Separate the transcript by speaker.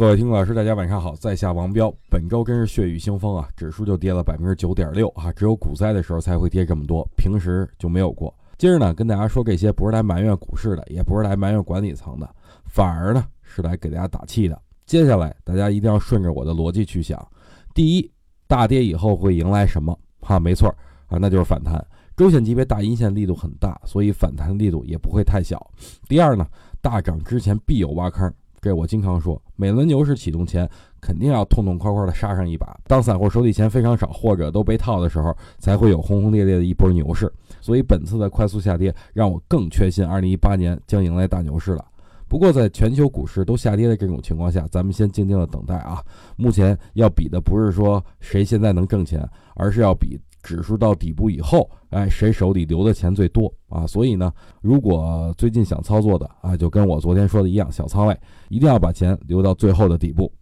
Speaker 1: 各位听众老师，大家晚上好，在下王彪。本周真是血雨腥风啊，指数就跌了百分之九点六啊，只有股灾的时候才会跌这么多，平时就没有过。今儿呢，跟大家说这些不是来埋怨股市的，也不是来埋怨管理层的，反而呢是来给大家打气的。接下来大家一定要顺着我的逻辑去想：第一，大跌以后会迎来什么？哈，没错啊，那就是反弹。周线级别大阴线力度很大，所以反弹力度也不会太小。第二呢，大涨之前必有挖坑。这我经常说，每轮牛市启动前，肯定要痛痛快快的杀上一把。当散户手里钱非常少，或者都被套的时候，才会有轰轰烈烈的一波牛市。所以本次的快速下跌，让我更确信二零一八年将迎来大牛市了。不过，在全球股市都下跌的这种情况下，咱们先静静的等待啊。目前要比的不是说谁现在能挣钱，而是要比。指数到底部以后，哎，谁手里留的钱最多啊？所以呢，如果最近想操作的啊，就跟我昨天说的一样，小仓位一定要把钱留到最后的底部。